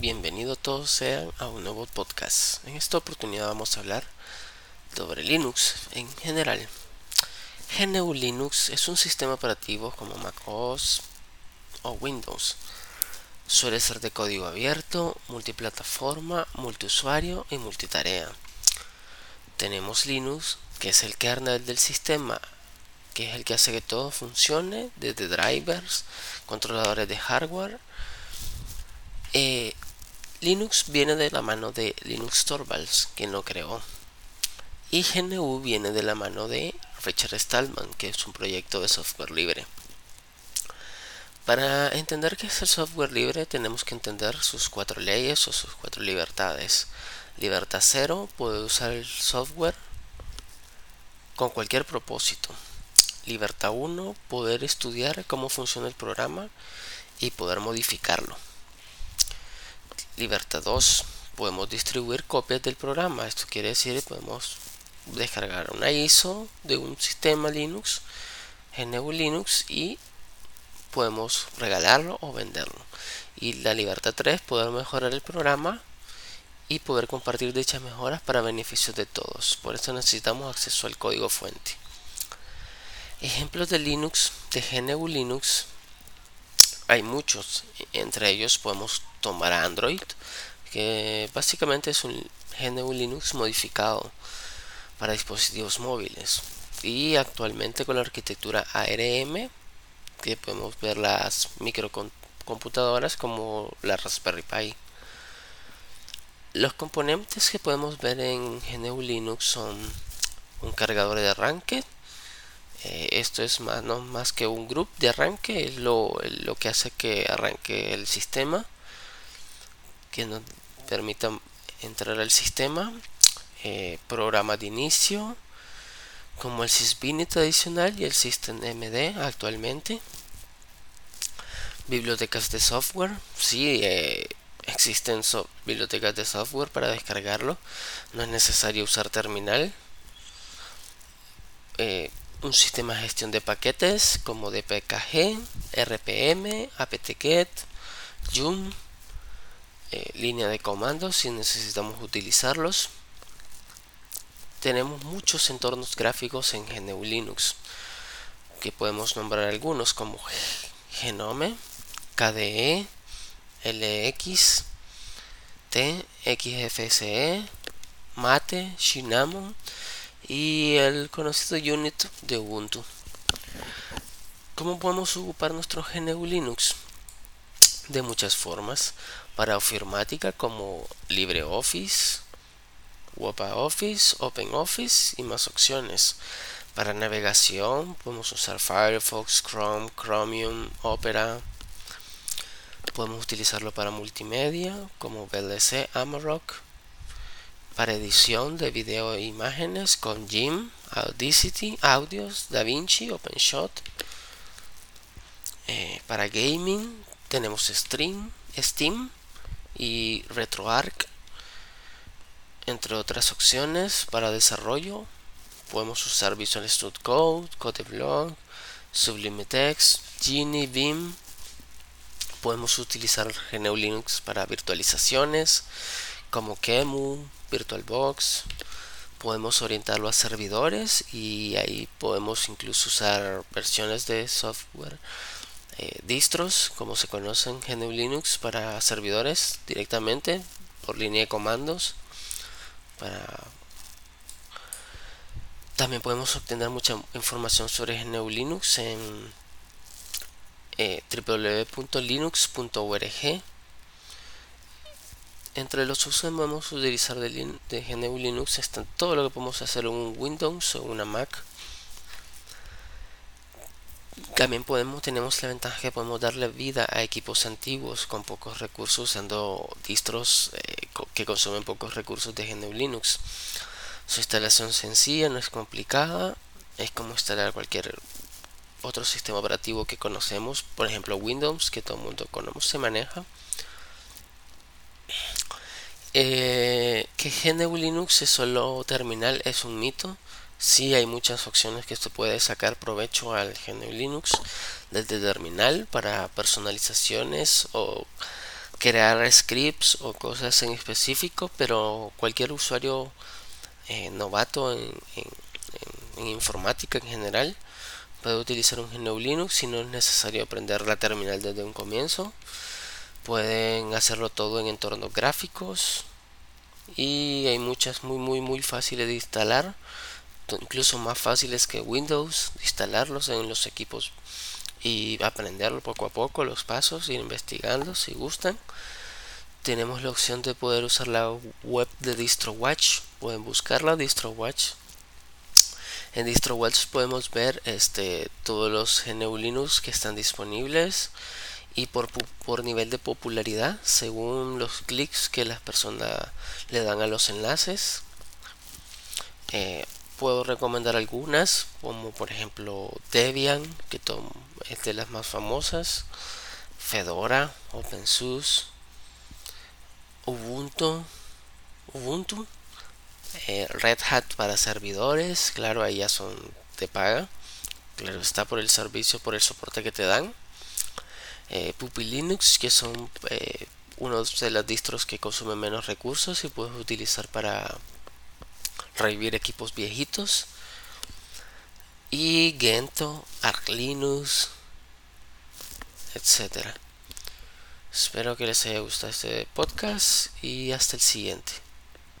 bienvenidos todos sean a un nuevo podcast. En esta oportunidad vamos a hablar sobre Linux en general. GNU Linux es un sistema operativo como macOS o Windows. Suele ser de código abierto, multiplataforma, multiusuario y multitarea. Tenemos Linux, que es el kernel del sistema, que es el que hace que todo funcione, desde drivers, controladores de hardware. Eh, Linux viene de la mano de Linux Torvalds, quien lo creó. Y GNU viene de la mano de Richard Stallman, que es un proyecto de software libre. Para entender qué es el software libre tenemos que entender sus cuatro leyes o sus cuatro libertades. Libertad cero, puede usar el software con cualquier propósito. Libertad 1, poder estudiar cómo funciona el programa y poder modificarlo. Libertad 2, podemos distribuir copias del programa. Esto quiere decir podemos descargar una ISO de un sistema Linux, GNU Linux y podemos regalarlo o venderlo. Y la libertad 3, poder mejorar el programa y poder compartir dichas mejoras para beneficio de todos. Por eso necesitamos acceso al código fuente. Ejemplos de Linux, de GNU Linux, hay muchos. Entre ellos podemos tomar Android, que básicamente es un GNU Linux modificado para dispositivos móviles. Y actualmente con la arquitectura ARM, que podemos ver las microcomputadoras como la Raspberry Pi. Los componentes que podemos ver en GNU Linux son un cargador de arranque, eh, esto es más, no más que un grupo de arranque, es lo, lo, que hace que arranque el sistema, que nos permita entrar al sistema, eh, programa de inicio, como el sysbin tradicional y el systemd actualmente. Bibliotecas de software, sí, eh, existen bibliotecas de software para descargarlo, no es necesario usar terminal un sistema de gestión de paquetes como DPKG, RPM, apt-get, Yum, eh, línea de comandos si necesitamos utilizarlos. Tenemos muchos entornos gráficos en GNU Linux que podemos nombrar algunos como Genome, KDE, LX, T, XFCE, Mate, Cinnamon y el conocido unit de Ubuntu. ¿Cómo podemos ocupar nuestro GNU Linux? De muchas formas. Para ofimática como LibreOffice, OpenOffice, OpenOffice y más opciones. Para navegación podemos usar Firefox, Chrome, Chromium, Opera. Podemos utilizarlo para multimedia como VLC, Amarok para edición de video e imágenes con Jim, Audacity, Audios, DaVinci, OpenShot. Eh, para gaming tenemos Stream, Steam y RetroArch, entre otras opciones. Para desarrollo podemos usar Visual Studio Code, CodeBlog, Sublime Text, Genie, Vim. Podemos utilizar GNU Linux para virtualizaciones como QEMU, VirtualBox. Podemos orientarlo a servidores y ahí podemos incluso usar versiones de software eh, distros, como se conocen GNU Linux, para servidores directamente por línea de comandos. También podemos obtener mucha información sobre GNU Linux en eh, www.linux.org entre los usos que podemos utilizar de, de GNU Linux están todo lo que podemos hacer en un Windows o una Mac. También podemos, tenemos la ventaja que podemos darle vida a equipos antiguos con pocos recursos usando distros eh, que consumen pocos recursos de GNU Linux. Su instalación sencilla, no es complicada, es como instalar cualquier otro sistema operativo que conocemos, por ejemplo Windows, que todo el mundo conoce, se maneja. Eh, que GNU Linux es solo terminal es un mito. Sí hay muchas opciones que se puede sacar provecho al GNU Linux desde terminal para personalizaciones o crear scripts o cosas en específico, pero cualquier usuario eh, novato en, informática en general puede utilizar un GNU Linux si no es necesario aprender la terminal desde un comienzo. Pueden hacerlo todo en entornos gráficos y hay muchas muy muy muy fáciles de instalar, incluso más fáciles que Windows, instalarlos en los equipos y aprenderlo poco a poco los pasos, ir investigando si gustan. Tenemos la opción de poder usar la web de DistroWatch, pueden buscarla DistroWatch. En DistroWatch podemos ver este, todos los GNU Linux que están disponibles y por, por nivel de popularidad según los clics que las personas le dan a los enlaces. Eh, puedo recomendar algunas, como por ejemplo Debian, que es de las más famosas, Fedora, OpenSUSE, Ubuntu, Ubuntu, eh, Red Hat para servidores, claro, ahí ya son de paga, claro, está por el servicio, por el soporte que te dan. Eh, Puppy Linux, que son eh, uno de las distros que consumen menos recursos y puedes utilizar para revivir equipos viejitos. Y Gento, Arch Linux, etcétera. Espero que les haya gustado este podcast y hasta el siguiente.